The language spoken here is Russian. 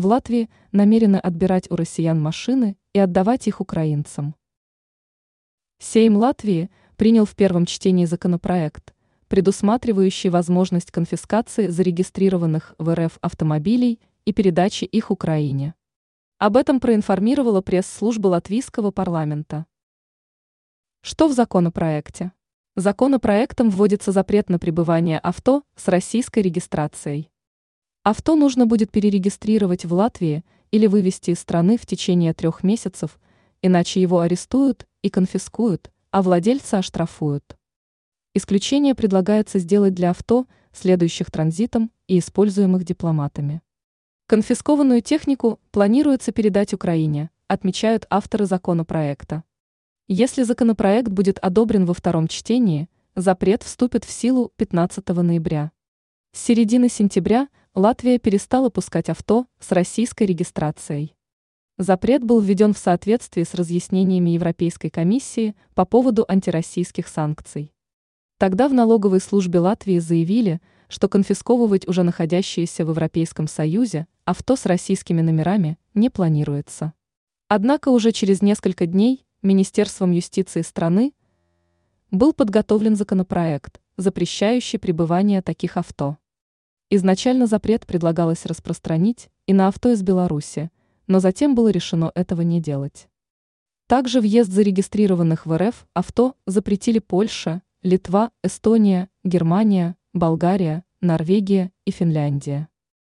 В Латвии намерены отбирать у россиян машины и отдавать их украинцам. Сейм Латвии принял в первом чтении законопроект, предусматривающий возможность конфискации зарегистрированных в РФ автомобилей и передачи их Украине. Об этом проинформировала пресс-служба латвийского парламента. Что в законопроекте? Законопроектом вводится запрет на пребывание авто с российской регистрацией. Авто нужно будет перерегистрировать в Латвии или вывести из страны в течение трех месяцев, иначе его арестуют и конфискуют, а владельца оштрафуют. Исключение предлагается сделать для авто, следующих транзитом и используемых дипломатами. Конфискованную технику планируется передать Украине, отмечают авторы законопроекта. Если законопроект будет одобрен во втором чтении, запрет вступит в силу 15 ноября. С середины сентября Латвия перестала пускать авто с российской регистрацией. Запрет был введен в соответствии с разъяснениями Европейской комиссии по поводу антироссийских санкций. Тогда в налоговой службе Латвии заявили, что конфисковывать уже находящиеся в Европейском Союзе авто с российскими номерами не планируется. Однако уже через несколько дней Министерством юстиции страны был подготовлен законопроект, запрещающий пребывание таких авто. Изначально запрет предлагалось распространить и на авто из Беларуси, но затем было решено этого не делать. Также въезд зарегистрированных в РФ авто запретили Польша, Литва, Эстония, Германия, Болгария, Норвегия и Финляндия.